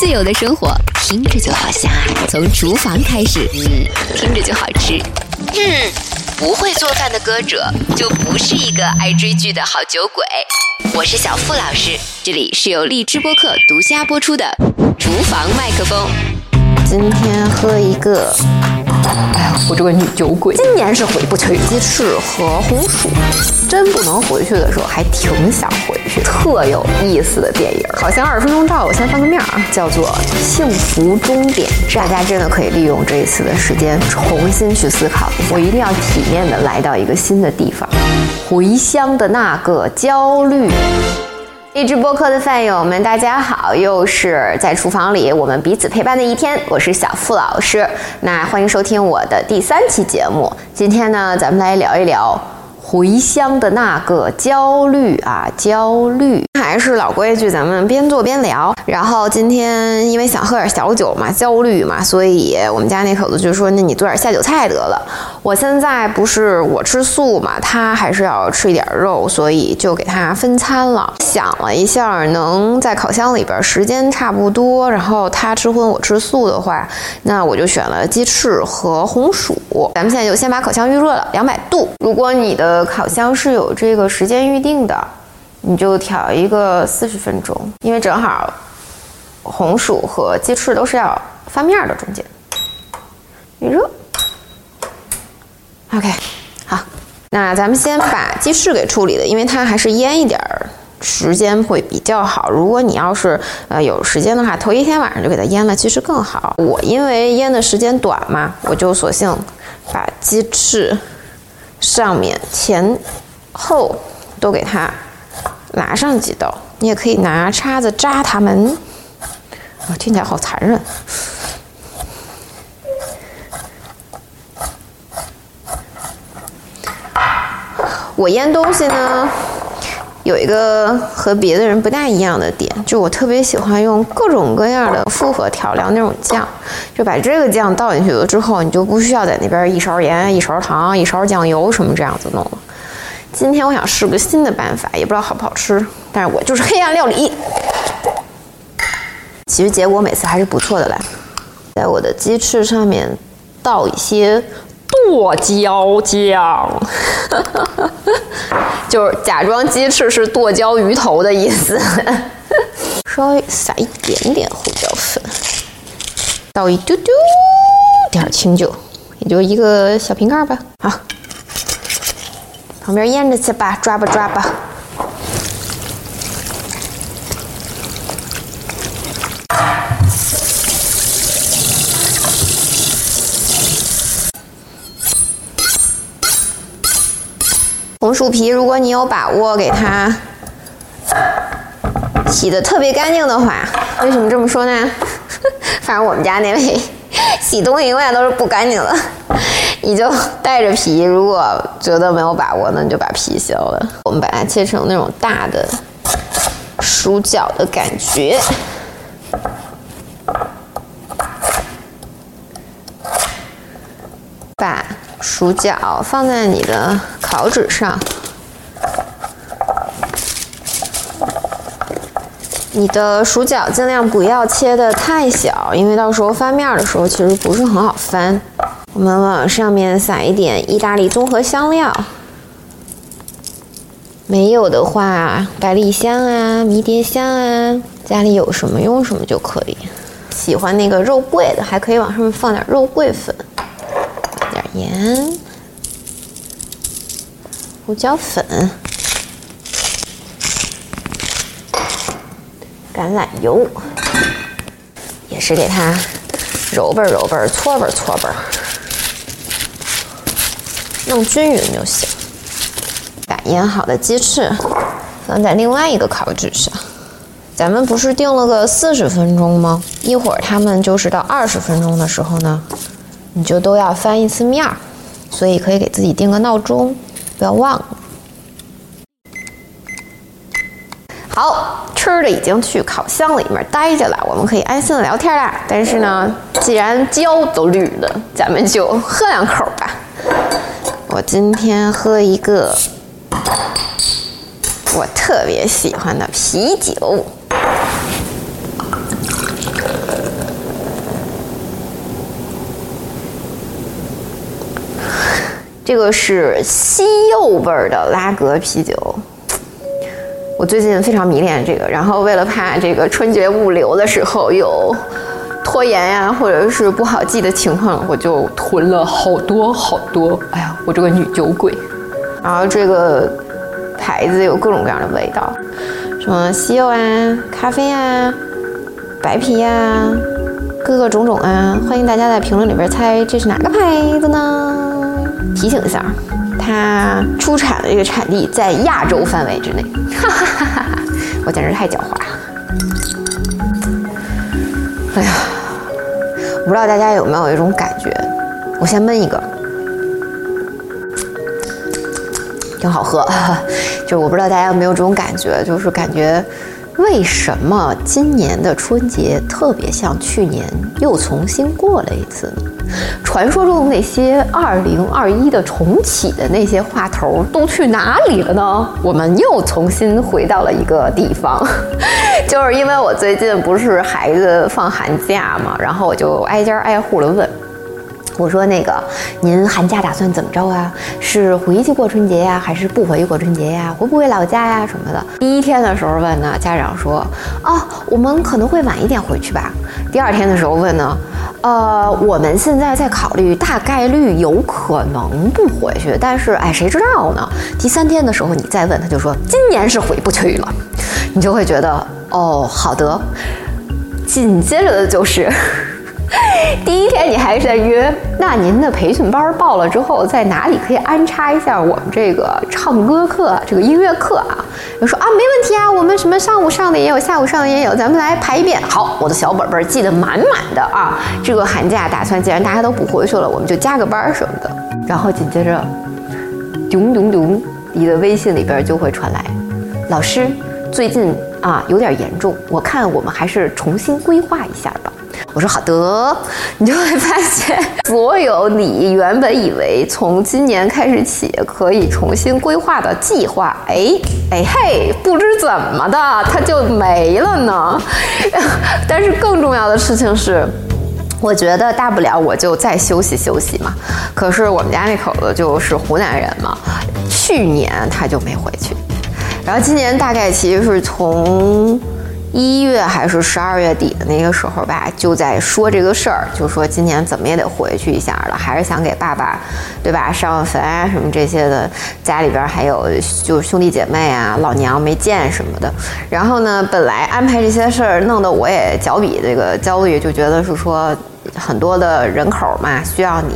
自由的生活，听着就好香啊！从厨房开始，嗯，听着就好吃。嗯，不会做饭的歌者就不是一个爱追剧的好酒鬼。我是小付老师，这里是由荔枝播客独家播出的《厨房麦克风》。今天喝一个。哎呀，我这个女酒鬼，今年是回不去。鸡翅和红薯，真不能回去的时候，还挺想回去。特有意思的电影，好像二十分钟照，我先翻个面啊，叫做《幸福终点》。大家真的可以利用这一次的时间，重新去思考。我一定要体面的来到一个新的地方，回乡的那个焦虑。励志播客的饭友们，大家好！又是在厨房里我们彼此陪伴的一天。我是小付老师，那欢迎收听我的第三期节目。今天呢，咱们来聊一聊。回乡的那个焦虑啊，焦虑还是老规矩，咱们边做边聊。然后今天因为想喝点小酒嘛，焦虑嘛，所以我们家那口子就说：“那你做点下酒菜得了。”我现在不是我吃素嘛，他还是要吃一点肉，所以就给他分餐了。想了一下，能在烤箱里边时间差不多，然后他吃荤我吃素的话，那我就选了鸡翅和红薯。咱们现在就先把烤箱预热了，两百度。如果你的烤箱是有这个时间预定的，你就调一个四十分钟，因为正好红薯和鸡翅都是要翻面的，中间预热。OK，好，那咱们先把鸡翅给处理了，因为它还是腌一点儿，时间会比较好。如果你要是呃有时间的话，头一天晚上就给它腌了，其实更好。我因为腌的时间短嘛，我就索性把鸡翅。上面前后都给它拿上几刀，你也可以拿叉子扎它们。啊，听起来好残忍。我腌东西呢。有一个和别的人不大一样的点，就我特别喜欢用各种各样的复合调料那种酱，就把这个酱倒进去了之后，你就不需要在那边一勺盐、一勺糖、一勺酱油什么这样子弄了。今天我想试个新的办法，也不知道好不好吃，但是我就是黑暗料理。其实结果每次还是不错的来，在我的鸡翅上面倒一些。剁椒酱，就是假装鸡翅是剁椒鱼头的意思。稍微撒一点点胡椒粉，倒一丢丢点清酒，也就一个小瓶盖吧。好，旁边腌着去吧，抓吧抓吧。红薯皮，如果你有把握给它洗的特别干净的话，为什么这么说呢？反正我们家那位 洗东西永远都是不干净的。你就带着皮，如果觉得没有把握，那你就把皮削了。我们把它切成那种大的薯角的感觉，把。薯角放在你的烤纸上，你的薯角尽量不要切的太小，因为到时候翻面的时候其实不是很好翻。我们往上面撒一点意大利综合香料，没有的话，百里香啊、迷迭香啊，家里有什么用什么就可以。喜欢那个肉桂的，还可以往上面放点肉桂粉。盐、胡椒粉、橄榄油，也是给它揉吧揉吧、搓吧搓吧，弄均匀就行。把腌好的鸡翅放在另外一个烤纸上，咱们不是定了个四十分钟吗？一会儿他们就是到二十分钟的时候呢。你就都要翻一次面儿，所以可以给自己定个闹钟，不要忘了。好吃的已经去烤箱里面待着了，我们可以安心的聊天啦。但是呢，既然焦都绿了，咱们就喝两口吧。我今天喝一个我特别喜欢的啤酒。这个是西柚味儿的拉格啤酒。我最近非常迷恋这个，然后为了怕这个春节物流的时候有拖延呀，或者是不好记的情况，我就囤了好多好多。哎呀，我这个女酒鬼。然后这个牌子有各种各样的味道，什么西柚啊、咖啡啊、白啤呀，各个种种啊。欢迎大家在评论里边猜这是哪个牌子呢？提醒一下，它出产的这个产地在亚洲范围之内。哈哈哈哈！我简直太狡猾了。哎呀，我不知道大家有没有一种感觉，我先闷一个。挺好喝，就我不知道大家有没有这种感觉，就是感觉为什么今年的春节特别像去年又重新过了一次呢？传说中那些二零二一的重启的那些话头都去哪里了呢？我们又重新回到了一个地方，就是因为我最近不是孩子放寒假嘛，然后我就挨家挨户的问。我说那个，您寒假打算怎么着啊？是回去过春节呀，还是不回去过春节呀？回不回老家呀什么的？第一天的时候问呢，家长说，哦，我们可能会晚一点回去吧。第二天的时候问呢，呃，我们现在在考虑，大概率有可能不回去，但是哎，谁知道呢？第三天的时候你再问，他就说今年是回不去了，你就会觉得哦，好的。紧接着的就是。第一天你还是在约，那您的培训班报了之后，在哪里可以安插一下我们这个唱歌课、这个音乐课啊？我说啊，没问题啊，我们什么上午上的也有，下午上的也有，咱们来排一遍。好，我的小本本记得满满的啊。这个寒假打算，既然大家都不回去了，我们就加个班什么的。然后紧接着，咚咚咚，你的微信里边就会传来，老师，最近啊有点严重，我看我们还是重新规划一下吧。我说好的，你就会发现，所有你原本以为从今年开始起可以重新规划的计划，哎哎嘿，不知怎么的，它就没了呢。但是更重要的事情是，我觉得大不了我就再休息休息嘛。可是我们家那口子就是湖南人嘛，去年他就没回去，然后今年大概其实是从。一月还是十二月底的那个时候吧，就在说这个事儿，就说今年怎么也得回去一下了，还是想给爸爸，对吧？上坟啊什么这些的，家里边还有就是兄弟姐妹啊、老娘没见什么的。然后呢，本来安排这些事儿，弄得我也脚底这个焦虑，就觉得是说很多的人口嘛，需要你。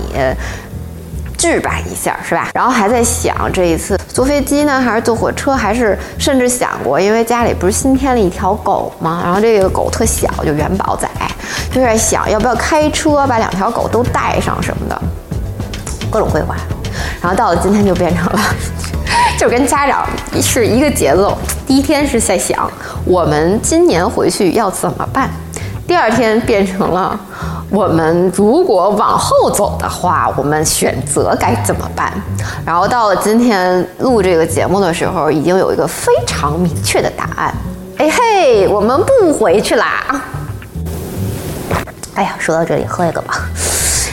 置办一下是吧？然后还在想这一次坐飞机呢，还是坐火车，还是甚至想过，因为家里不是新添了一条狗吗？然后这个狗特小，就元宝仔，就在想要不要开车把两条狗都带上什么的，各种规划。然后到了今天就变成了，就跟家长是一个节奏。第一天是在想我们今年回去要怎么办，第二天变成了。我们如果往后走的话，我们选择该怎么办？然后到了今天录这个节目的时候，已经有一个非常明确的答案。哎嘿，我们不回去啦！哎呀，说到这里喝一个吧。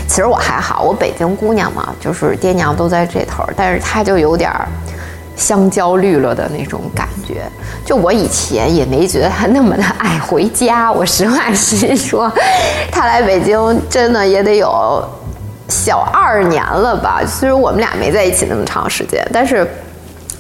其实我还好，我北京姑娘嘛，就是爹娘都在这头，但是她就有点儿。香蕉绿了的那种感觉，就我以前也没觉得他那么的爱回家。我实话实说，他来北京真的也得有小二年了吧。虽然我们俩没在一起那么长时间，但是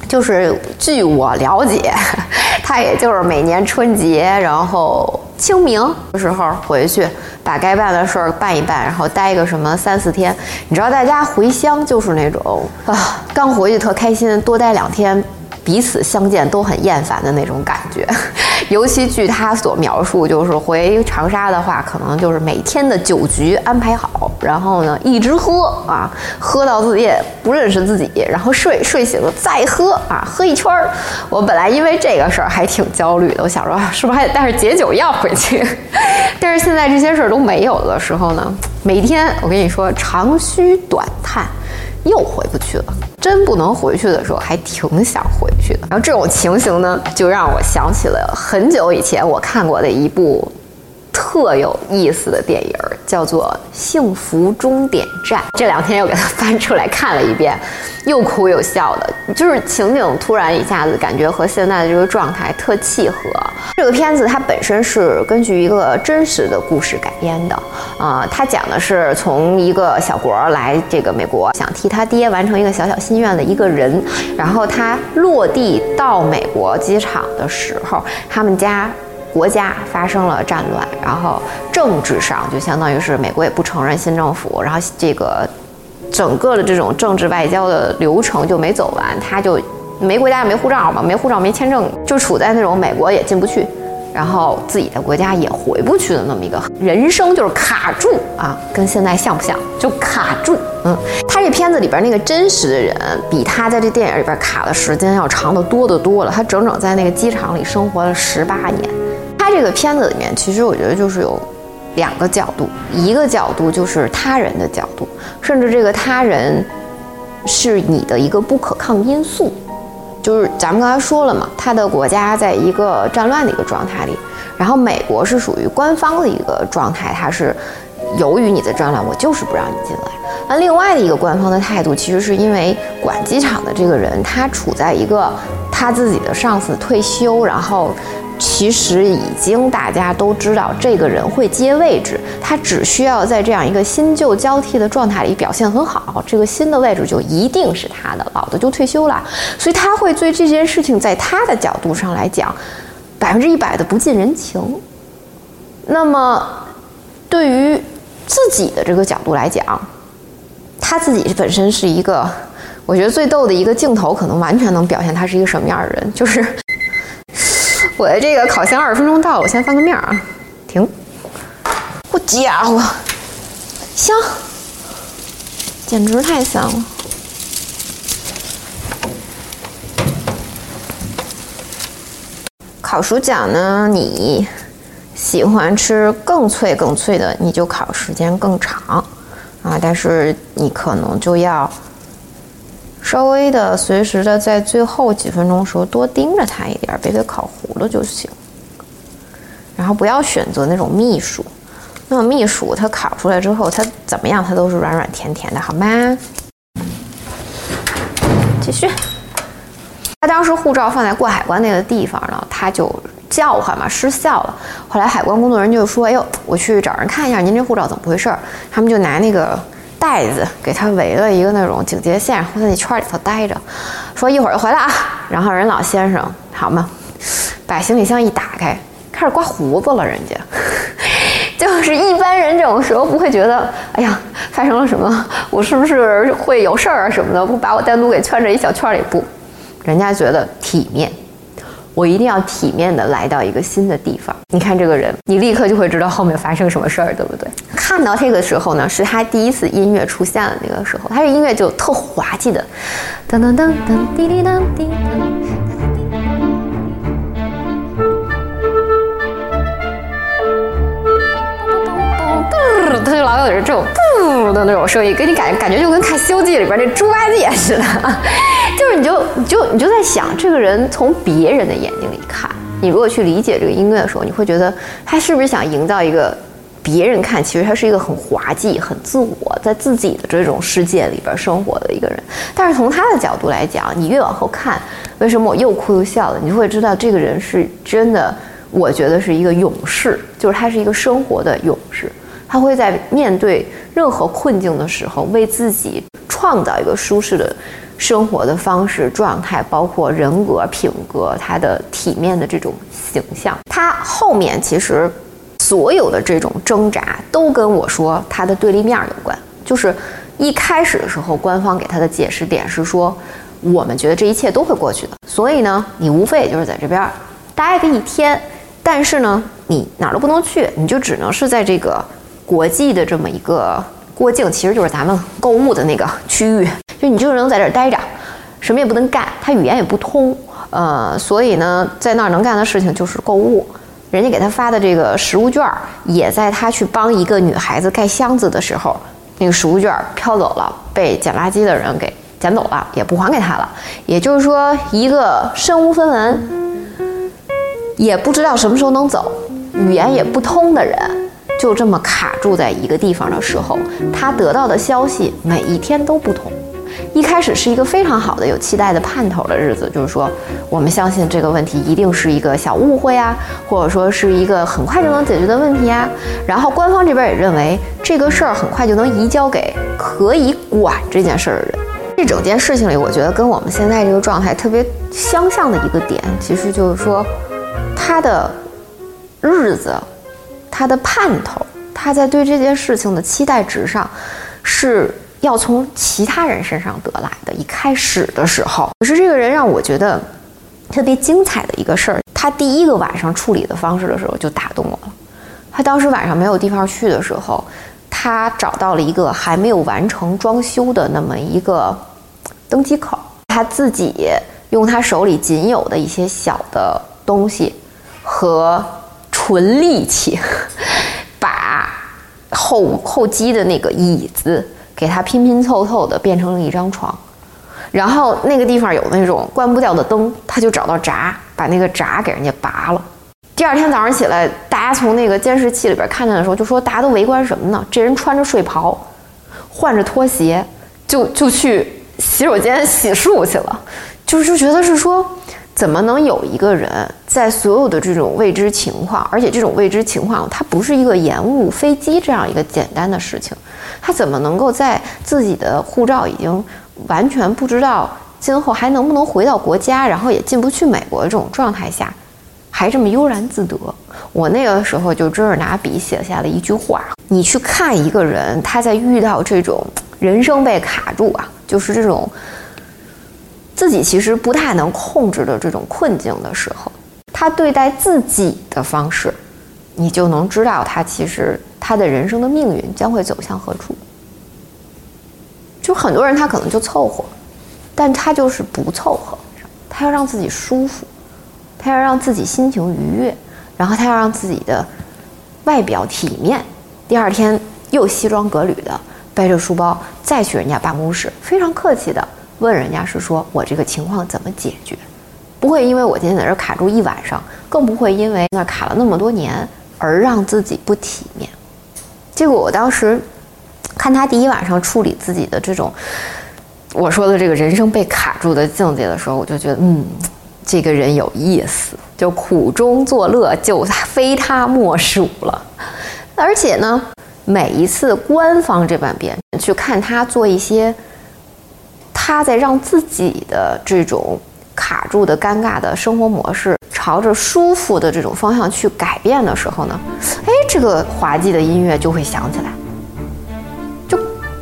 就是据我了解，他也就是每年春节，然后。清明的时候回去，把该办的事儿办一办，然后待个什么三四天。你知道，大家回乡就是那种啊，刚回去特开心，多待两天。彼此相见都很厌烦的那种感觉，尤其据他所描述，就是回长沙的话，可能就是每天的酒局安排好，然后呢一直喝啊，喝到自己也不认识自己，然后睡睡醒了再喝啊，喝一圈儿。我本来因为这个事儿还挺焦虑的，我想说是不是还得带着解酒药回去？但是现在这些事儿都没有的时候呢，每天我跟你说长吁短叹。又回不去了，真不能回去的时候，还挺想回去的。然后这种情形呢，就让我想起了很久以前我看过的一部特有意思的电影，叫做《幸福终点站》。这两天又给它翻出来看了一遍，又哭又笑的，就是情景突然一下子感觉和现在的这个状态特契合。这个片子它本身是根据一个真实的故事改编的，啊，它讲的是从一个小国来这个美国，想替他爹完成一个小小心愿的一个人，然后他落地到美国机场的时候，他们家。国家发生了战乱，然后政治上就相当于是美国也不承认新政府，然后这个整个的这种政治外交的流程就没走完，他就没国家没护照嘛，没护照没签证，就处在那种美国也进不去，然后自己的国家也回不去的那么一个人生就是卡住啊，跟现在像不像？就卡住。嗯，他这片子里边那个真实的人，比他在这电影里边卡的时间要长得多得多了，他整整在那个机场里生活了十八年。这个片子里面，其实我觉得就是有两个角度，一个角度就是他人的角度，甚至这个他人是你的一个不可抗因素，就是咱们刚才说了嘛，他的国家在一个战乱的一个状态里，然后美国是属于官方的一个状态，它是由于你的战乱，我就是不让你进来。那另外的一个官方的态度，其实是因为管机场的这个人，他处在一个他自己的上司退休，然后。其实已经大家都知道，这个人会接位置，他只需要在这样一个新旧交替的状态里表现很好，这个新的位置就一定是他的，老的就退休了。所以他会对这件事情，在他的角度上来讲，百分之一百的不近人情。那么，对于自己的这个角度来讲，他自己本身是一个，我觉得最逗的一个镜头，可能完全能表现他是一个什么样的人，就是。我的这个烤箱二十分钟到了，我先翻个面啊，停。好家伙，香，简直太香了。烤薯角呢，你喜欢吃更脆更脆的，你就烤时间更长啊，但是你可能就要。稍微的，随时的在最后几分钟的时候多盯着它一点，别给烤糊了就行。然后不要选择那种蜜薯，那种蜜薯它烤出来之后，它怎么样，它都是软软甜甜的，好吗？继续。他当时护照放在过海关那个地方呢，他就叫唤嘛，失效了。后来海关工作人员就说：“哎呦，我去找人看一下您这护照怎么回事儿。”他们就拿那个。袋子给他围了一个那种警戒线，然后在那圈里头待着，说一会儿就回来啊。然后人老先生好嘛，把行李箱一打开，开始刮胡子了。人家 就是一般人这种时候不会觉得，哎呀，发生了什么？我是不是会有事儿啊什么的？不把我单独给圈着一小圈里不？人家觉得体面。我一定要体面的来到一个新的地方。你看这个人，你立刻就会知道后面发生什么事儿，对不对？看到这个时候呢，是他第一次音乐出现的那个时候，他这音乐就特滑稽的，噔噔噔噔滴滴当滴他就老有这种噗的那种声音，给你感感觉就跟看《西游记》里边那猪八戒似的。就是你就你就你就在想，这个人从别人的眼睛里看，你如果去理解这个音乐的时候，你会觉得他是不是想营造一个别人看，其实他是一个很滑稽、很自我，在自己的这种世界里边生活的一个人。但是从他的角度来讲，你越往后看，为什么我又哭又笑了？你就会知道这个人是真的，我觉得是一个勇士，就是他是一个生活的勇士。他会在面对任何困境的时候，为自己创造一个舒适的生活的方式、状态，包括人格品格，他的体面的这种形象。他后面其实所有的这种挣扎，都跟我说他的对立面有关。就是一开始的时候，官方给他的解释点是说，我们觉得这一切都会过去的，所以呢，你无非也就是在这边待个一天，但是呢，你哪儿都不能去，你就只能是在这个。国际的这么一个过境，其实就是咱们购物的那个区域，就你就是能在这儿待着，什么也不能干，他语言也不通，呃，所以呢，在那儿能干的事情就是购物。人家给他发的这个食物券，也在他去帮一个女孩子盖箱子的时候，那个食物券飘走了，被捡垃圾的人给捡走了，也不还给他了。也就是说，一个身无分文，也不知道什么时候能走。语言也不通的人，就这么卡住在一个地方的时候，他得到的消息每一天都不同。一开始是一个非常好的、有期待的盼头的日子，就是说，我们相信这个问题一定是一个小误会啊，或者说是一个很快就能解决的问题啊。然后官方这边也认为这个事儿很快就能移交给可以管这件事儿的人。这整件事情里，我觉得跟我们现在这个状态特别相像的一个点，其实就是说，他的日子，他的盼头，他在对这件事情的期待值上，是。要从其他人身上得来的。一开始的时候，可是这个人让我觉得特别精彩的一个事儿。他第一个晚上处理的方式的时候就打动我了。他当时晚上没有地方去的时候，他找到了一个还没有完成装修的那么一个登机口，他自己用他手里仅有的一些小的东西和纯力气，把后后机的那个椅子。给它拼拼凑凑的变成了一张床，然后那个地方有那种关不掉的灯，他就找到闸，把那个闸给人家拔了。第二天早上起来，大家从那个监视器里边看见的时候，就说大家都围观什么呢？这人穿着睡袍，换着拖鞋，就就去洗手间洗漱去了，就是就觉得是说。怎么能有一个人在所有的这种未知情况，而且这种未知情况它不是一个延误飞机这样一个简单的事情，他怎么能够在自己的护照已经完全不知道今后还能不能回到国家，然后也进不去美国的这种状态下，还这么悠然自得？我那个时候就真是拿笔写下了一句话：你去看一个人，他在遇到这种人生被卡住啊，就是这种。自己其实不太能控制的这种困境的时候，他对待自己的方式，你就能知道他其实他的人生的命运将会走向何处。就很多人他可能就凑合，但他就是不凑合，他要让自己舒服，他要让自己心情愉悦，然后他要让自己的外表体面。第二天又西装革履的背着书包再去人家办公室，非常客气的。问人家是说我这个情况怎么解决？不会因为我今天在这卡住一晚上，更不会因为那卡了那么多年而让自己不体面。结果我当时看他第一晚上处理自己的这种我说的这个人生被卡住的境界的时候，我就觉得嗯，这个人有意思，就苦中作乐，就非他莫属了。而且呢，每一次官方这半边去看他做一些。他在让自己的这种卡住的尴尬的生活模式朝着舒服的这种方向去改变的时候呢，哎，这个滑稽的音乐就会响起来，就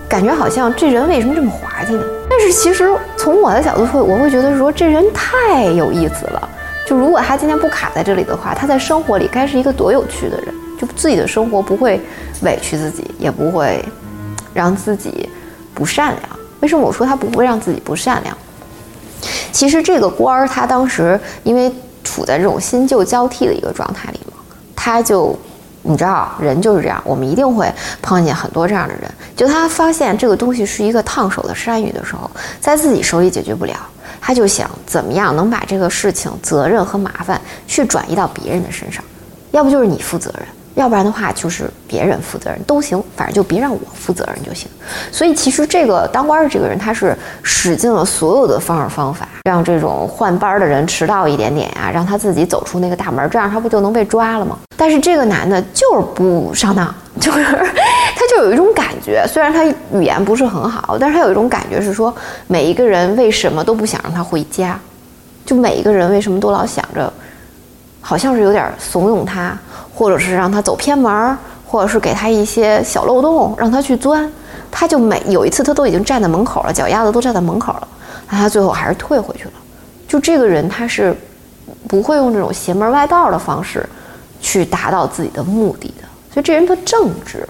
感觉好像这人为什么这么滑稽呢？但是其实从我的角度会，我会觉得说这人太有意思了。就如果他今天不卡在这里的话，他在生活里该是一个多有趣的人。就自己的生活不会委屈自己，也不会让自己不善良。为什么我说他不会让自己不善良？其实这个官儿他当时因为处在这种新旧交替的一个状态里嘛，他就你知道人就是这样，我们一定会碰见很多这样的人。就他发现这个东西是一个烫手的山芋的时候，在自己手里解决不了，他就想怎么样能把这个事情责任和麻烦去转移到别人的身上，要不就是你负责任。要不然的话，就是别人负责任都行，反正就别让我负责任就行。所以其实这个当官的这个人，他是使尽了所有的方式方法，让这种换班的人迟到一点点呀，让他自己走出那个大门，这样他不就能被抓了吗？但是这个男的就是不上当，就是他就有一种感觉，虽然他语言不是很好，但是他有一种感觉是说，每一个人为什么都不想让他回家？就每一个人为什么都老想着，好像是有点怂恿他。或者是让他走偏门，或者是给他一些小漏洞让他去钻，他就每有一次他都已经站在门口了，脚丫子都站在门口了，他最后还是退回去了。就这个人他是不会用这种邪门外道的方式去达到自己的目的的，所以这人他正直，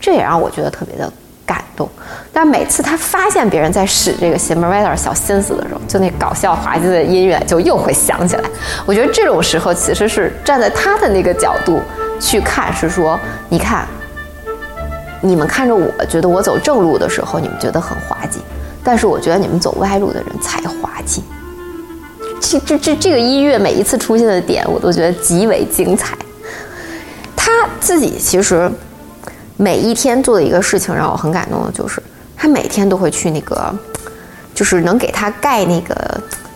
这也让我觉得特别的。感动，但每次他发现别人在使这个邪门歪道小心思的时候，就那搞笑滑稽的音乐就又会响起来。我觉得这种时候其实是站在他的那个角度去看，是说，你看，你们看着我觉得我走正路的时候，你们觉得很滑稽，但是我觉得你们走歪路的人才滑稽。这这这这个音乐每一次出现的点，我都觉得极为精彩。他自己其实每一天做的一个事情让我很感动的就是，他每天都会去那个，就是能给他盖那个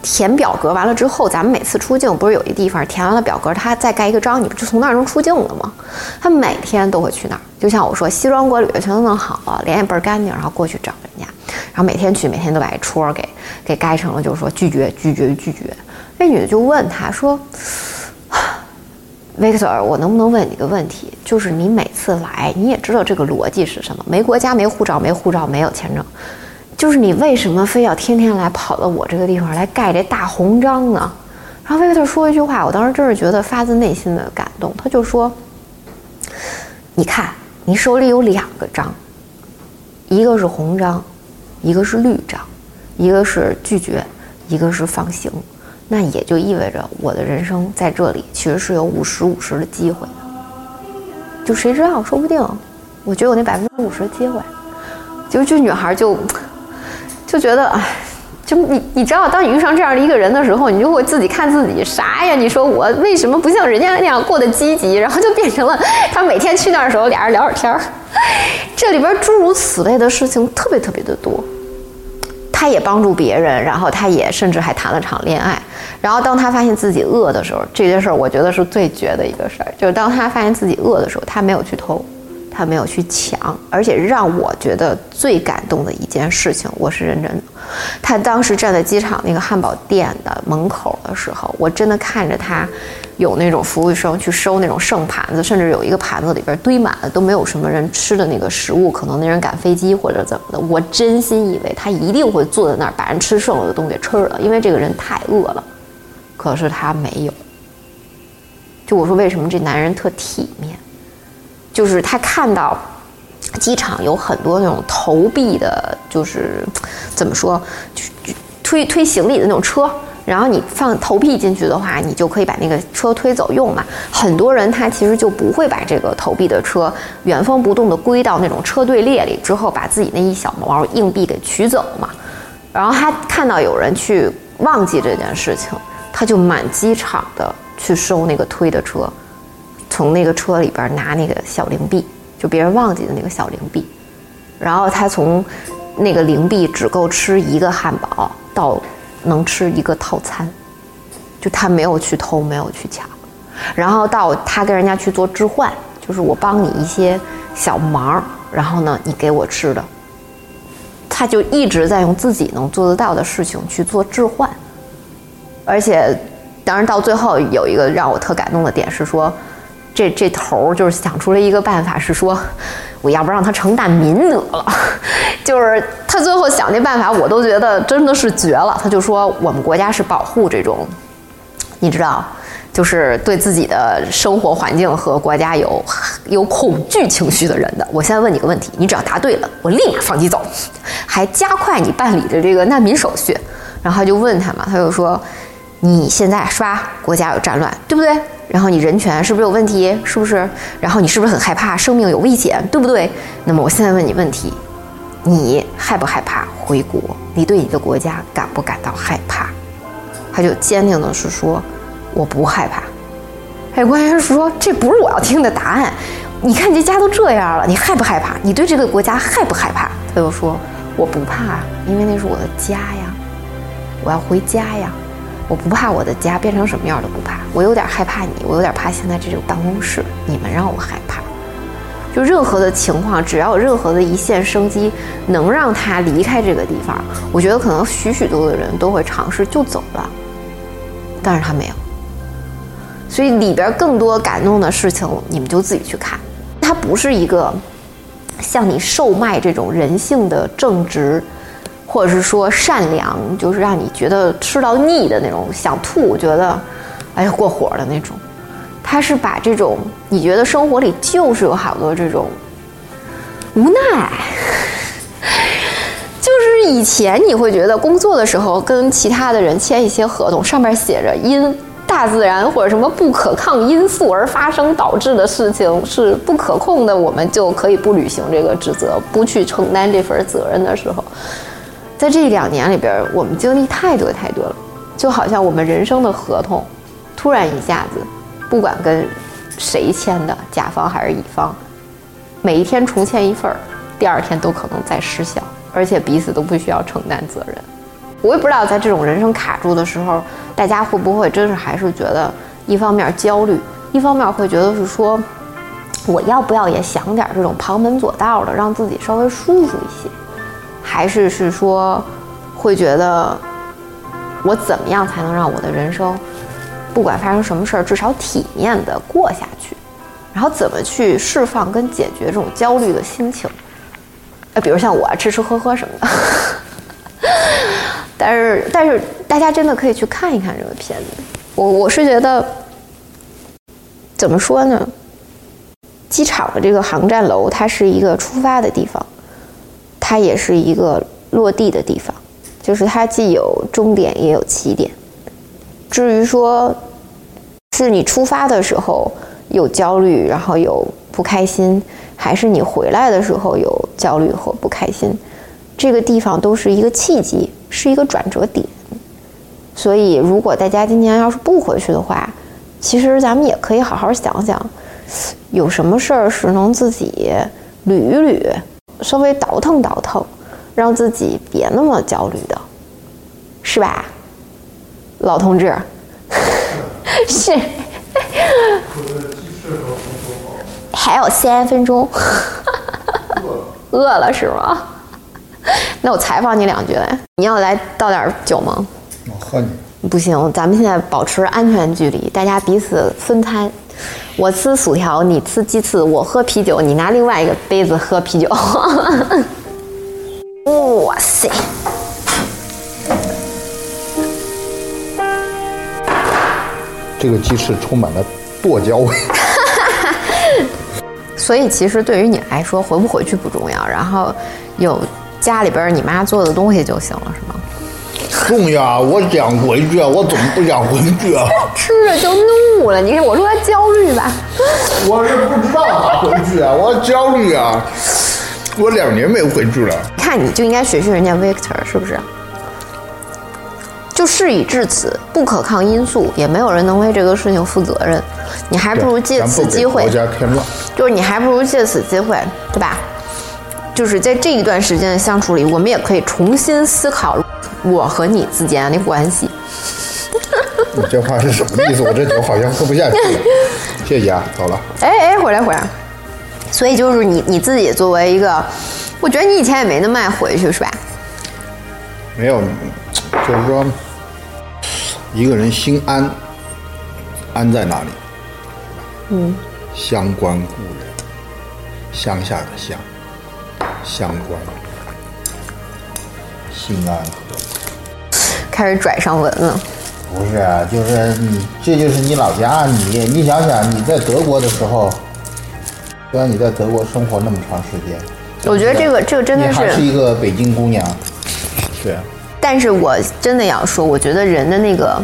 填表格，完了之后，咱们每次出境不是有一地方填完了表格，他再盖一个章，你不就从那儿能出境了吗？他每天都会去那儿，就像我说，西装革履的全都弄好了，脸也倍儿干净，然后过去找人家，然后每天去，每天都把一戳给给盖成了，就是说拒绝拒绝拒绝。那女的就问他说。Victor，我能不能问你个问题？就是你每次来，你也知道这个逻辑是什么？没国家，没护照，没护照，没有签证，就是你为什么非要天天来跑到我这个地方来盖这大红章呢？然后 Victor 说一句话，我当时真是觉得发自内心的感动。他就说：“你看，你手里有两个章，一个是红章，一个是绿章，一个是拒绝，一个是放行。”那也就意味着我的人生在这里其实是有五十五十的机会的，就谁知道，说不定，我觉得我那百分之五十的机会，就这女孩就就觉得，哎，就你你知道，当你遇上这样的一个人的时候，你就会自己看自己啥呀？你说我为什么不像人家那样过得积极？然后就变成了他每天去那儿的时候，俩人聊会儿天儿，这里边诸如此类的事情特别特别的多。他也帮助别人，然后他也甚至还谈了场恋爱。然后当他发现自己饿的时候，这件事儿我觉得是最绝的一个事儿，就是当他发现自己饿的时候，他没有去偷，他没有去抢，而且让我觉得最感动的一件事情，我是认真的。他当时站在机场那个汉堡店的门口的时候，我真的看着他。有那种服务生去收那种剩盘子，甚至有一个盘子里边堆满了都没有什么人吃的那个食物，可能那人赶飞机或者怎么的。我真心以为他一定会坐在那儿把人吃剩了的东西给吃了，因为这个人太饿了。可是他没有。就我说为什么这男人特体面，就是他看到机场有很多那种投币的，就是怎么说，就推推行李的那种车。然后你放投币进去的话，你就可以把那个车推走用嘛。很多人他其实就不会把这个投币的车原封不动的归到那种车队列里，之后把自己那一小毛硬币给取走嘛。然后他看到有人去忘记这件事情，他就满机场的去收那个推的车，从那个车里边拿那个小零币，就别人忘记的那个小零币。然后他从那个零币只够吃一个汉堡到。能吃一个套餐，就他没有去偷，没有去抢，然后到他跟人家去做置换，就是我帮你一些小忙，然后呢，你给我吃的，他就一直在用自己能做得到的事情去做置换，而且，当然到最后有一个让我特感动的点是说。这这头儿就是想出了一个办法，是说，我要不让他成难民得了。就是他最后想那办法，我都觉得真的是绝了。他就说，我们国家是保护这种，你知道，就是对自己的生活环境和国家有有恐惧情绪的人的。我现在问你个问题，你只要答对了，我立马放你走，还加快你办理的这个难民手续。然后他就问他嘛，他就说，你现在是吧？国家有战乱，对不对？然后你人权是不是有问题？是不是？然后你是不是很害怕生命有危险？对不对？那么我现在问你问题：你害不害怕回国？你对你的国家感不感到害怕？他就坚定的是说：我不害怕。哎，官员说这不是我要听的答案。你看这家都这样了，你害不害怕？你对这个国家害不害怕？他就说：我不怕，因为那是我的家呀，我要回家呀。我不怕我的家变成什么样都不怕，我有点害怕你，我有点怕现在这种办公室，你们让我害怕。就任何的情况，只要有任何的一线生机能让他离开这个地方，我觉得可能许许多多的人都会尝试就走了，但是他没有。所以里边更多感动的事情，你们就自己去看。它不是一个向你售卖这种人性的正直。或者是说善良，就是让你觉得吃到腻的那种，想吐，觉得哎呀过火的那种。他是把这种你觉得生活里就是有好多这种无奈，就是以前你会觉得工作的时候跟其他的人签一些合同，上面写着因大自然或者什么不可抗因素而发生导致的事情是不可控的，我们就可以不履行这个职责，不去承担这份责任的时候。在这两年里边，我们经历太多太多了，就好像我们人生的合同，突然一下子，不管跟谁签的，甲方还是乙方，每一天重签一份儿，第二天都可能再失效，而且彼此都不需要承担责任。我也不知道在这种人生卡住的时候，大家会不会真是还是觉得一方面焦虑，一方面会觉得是说，我要不要也想点这种旁门左道的，让自己稍微舒服一些，还是是说会觉得我怎么样才能让我的人生，不管发生什么事儿，至少体面的过下去，然后怎么去释放跟解决这种焦虑的心情？呃，比如像我吃吃喝喝什么的。但是，但是大家真的可以去看一看这个片子。我我是觉得，怎么说呢？机场的这个航站楼，它是一个出发的地方，它也是一个落地的地方，就是它既有终点也有起点。至于说，是你出发的时候有焦虑，然后有不开心，还是你回来的时候有焦虑和不开心？这个地方都是一个契机，是一个转折点。所以，如果大家今年要是不回去的话，其实咱们也可以好好想想，有什么事儿是能自己捋一捋，稍微倒腾倒腾，让自己别那么焦虑的，是吧，老同志？是。还有三分钟。饿了是吗？那我采访你两句，你要来倒点酒吗？我喝你。不行，咱们现在保持安全距离，大家彼此分摊。我吃薯条，你吃鸡翅，我喝啤酒，你拿另外一个杯子喝啤酒。哇塞！这个鸡翅充满了剁椒味。所以，其实对于你来说，回不回去不重要，然后有。家里边你妈做的东西就行了，是吗？重要，我想回去啊！我怎么不想回去啊？吃着就怒了，你看我说他焦虑吧？我是不知道咋回去啊，我焦虑啊！我两年没回去了。看你就应该学学人家 Victor，是不是？就事已至此，不可抗因素，也没有人能为这个事情负责任。你还不如借此机会。就是你还不如借此机会，对吧？就是在这一段时间的相处里，我们也可以重新思考我和你之间的关系。你这话是什么意思？我这酒好像喝不下去了。谢谢啊，走了。哎哎，回来回来。所以就是你你自己作为一个，我觉得你以前也没那么爱回去，是吧？没有，就是说，一个人心安，安在哪里？嗯，乡关故人，乡下的乡。相关，心安和，开始拽上文了。不是啊，就是你，这就是你老家。你，你想想，你在德国的时候，虽然你在德国生活那么长时间，我觉得这个，这个真的是，还是一个北京姑娘。对。但是我真的要说，我觉得人的那个，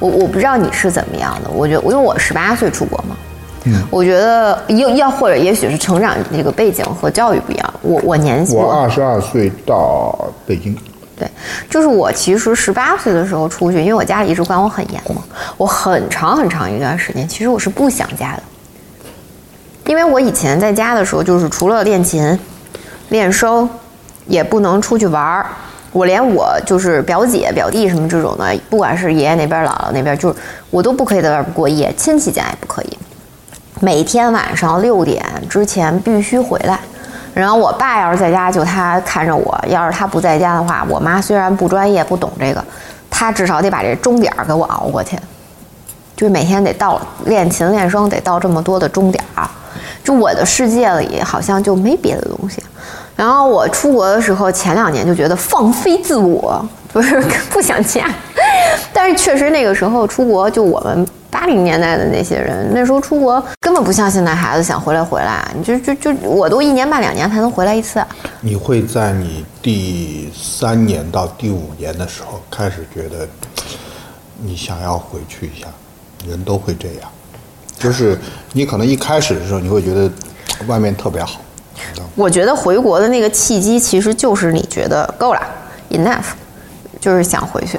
我我不知道你是怎么样的。我觉得，因为我十八岁出国嘛。嗯我觉得要要或者也许是成长这个背景和教育不一样。我我年纪我二十二岁到北京，对，就是我其实十八岁的时候出去，因为我家里一直管我很严嘛。我很长很长一段时间，其实我是不想家的，因为我以前在家的时候，就是除了练琴、练声，也不能出去玩儿。我连我就是表姐、表弟什么这种的，不管是爷爷那边、姥姥那边，就是我都不可以在外边过夜，亲戚家也不可以。每天晚上六点之前必须回来，然后我爸要是在家，就他看着我；要是他不在家的话，我妈虽然不专业不懂这个，她至少得把这钟点给我熬过去，就每天得到练琴练声得到这么多的钟点，就我的世界里好像就没别的东西。然后我出国的时候，前两年就觉得放飞自我，不是不想家，但是确实那个时候出国就我们。八零年代的那些人，那时候出国根本不像现在孩子想回来回来，你就就就我都一年半两年才能回来一次。你会在你第三年到第五年的时候开始觉得，你想要回去一下，人都会这样，就是你可能一开始的时候你会觉得外面特别好。我觉得回国的那个契机其实就是你觉得够了，enough，就是想回去。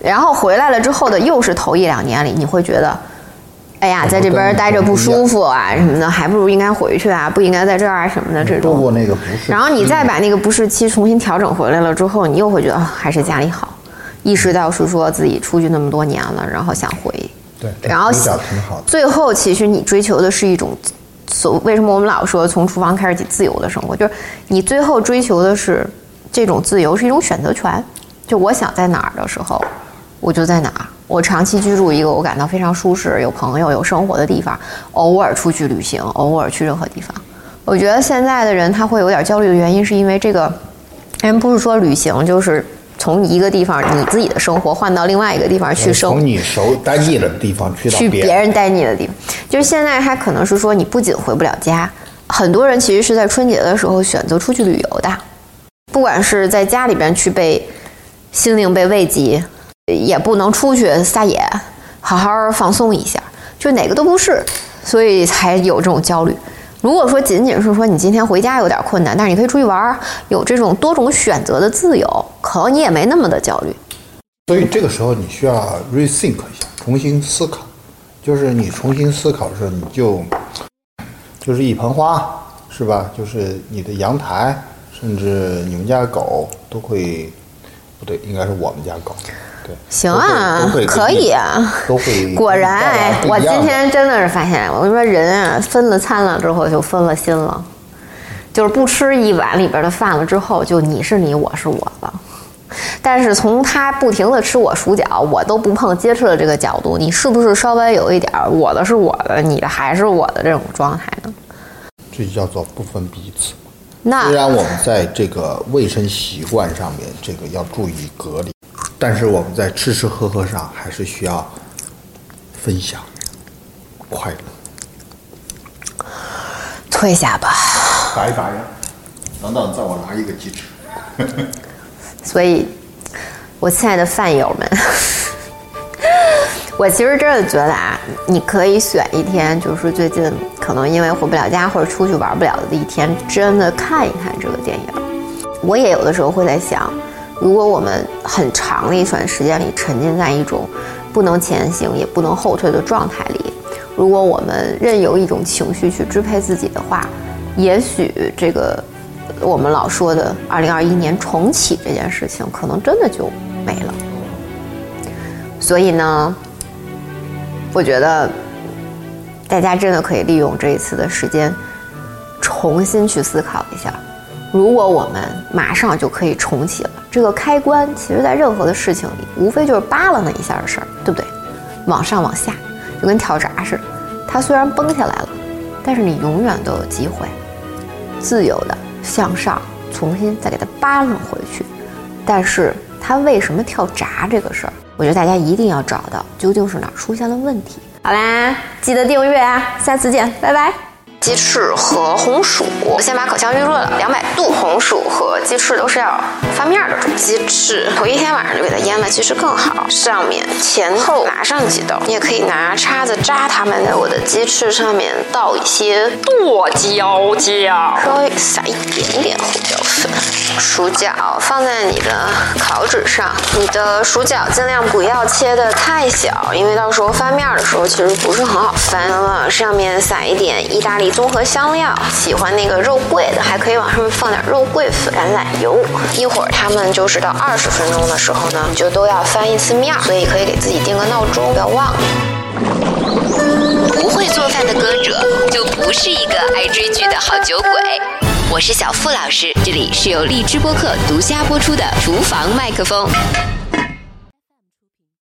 然后回来了之后的又是头一两年里，你会觉得哎呀，在这边待着不舒服啊什么的，还不如应该回去啊，不应该在这儿啊什么的这种。度过那个不适，然后你再把那个不适期重新调整回来了之后，你又会觉得、啊还是家里好，意识到是说自己出去那么多年了，然后想回。对，然后。最后，其实你追求的是一种所为什么我们老说从厨房开始起自由的生活，就是你最后追求的是这种自由，是一种选择权。就我想在哪儿的时候，我就在哪儿。我长期居住一个我感到非常舒适、有朋友、有生活的地方，偶尔出去旅行，偶尔去任何地方。我觉得现在的人他会有点焦虑的原因，是因为这个人不是说旅行就是从一个地方你自己的生活换到另外一个地方去生活从。你熟待腻了的地方去到别去别人待腻的地方。就是现在，他可能是说，你不仅回不了家，很多人其实是在春节的时候选择出去旅游的，不管是在家里边去被心灵被慰藉，也不能出去撒野，好好放松一下，就哪个都不是，所以才有这种焦虑。如果说仅仅是说你今天回家有点困难，但是你可以出去玩，有这种多种选择的自由，可能你也没那么的焦虑。所以这个时候你需要 rethink 一下，重新思考。就是你重新思考的时候，你就就是一盆花，是吧？就是你的阳台，甚至你们家狗都会，不对，应该是我们家狗。对，行啊，可以啊。都会。果然，哎，我今天真的是发现，我跟你说，人啊，分了餐了之后就分了心了，就是不吃一碗里边的饭了之后，就你是你，我是我了。但是从他不停的吃我薯角，我都不碰接触的这个角度，你是不是稍微有一点我的是我的，你的还是我的这种状态呢？这就叫做不分彼此。那虽然我们在这个卫生习惯上面，这个要注意隔离，但是我们在吃吃喝喝上还是需要分享快乐。退下吧。打一打呀，等等，再我拿一个鸡翅。所以，我亲爱的饭友们，我其实真的觉得啊，你可以选一天，就是最近可能因为回不了家或者出去玩不了的一天，真的看一看这个电影。我也有的时候会在想，如果我们很长的一段时间里沉浸在一种不能前行也不能后退的状态里，如果我们任由一种情绪去支配自己的话，也许这个我们老说的二零二一年重启这件事情，可能真的就没了。所以呢，我觉得大家真的可以利用这一次的时间，重新去思考一下。如果我们马上就可以重启了，这个开关其实在任何的事情里，无非就是扒拉那一下的事儿，对不对？往上往下，就跟跳闸似的，它虽然崩下来了，但是你永远都有机会，自由的向上，重新再给它扒拉回去。但是它为什么跳闸这个事儿，我觉得大家一定要找到究竟是哪儿出现了问题。好啦，记得订阅啊，下次见，拜拜。鸡翅和红薯，我先把烤箱预热了两百度，红薯和鸡翅都是要翻面的。鸡翅头一天晚上就给它腌了，其实更好。上面前后拿上几刀，你也可以拿叉子扎它们。在我的鸡翅上面倒一些剁椒酱，稍微撒一点点胡椒粉。薯角放在你的烤纸上，你的薯角尽量不要切的太小，因为到时候翻面的时候其实不是很好翻。往上面撒一点意大利综合香料，喜欢那个肉桂的，还可以往上面放点肉桂粉、橄榄油。一会儿它们就是到二十分钟的时候呢，你就都要翻一次面，所以可以给自己定个闹钟，不要忘了。不会做饭的歌者就不是一个爱追剧的好酒鬼。我是小付老师，这里是由荔枝播客独家播出的厨房麦克风。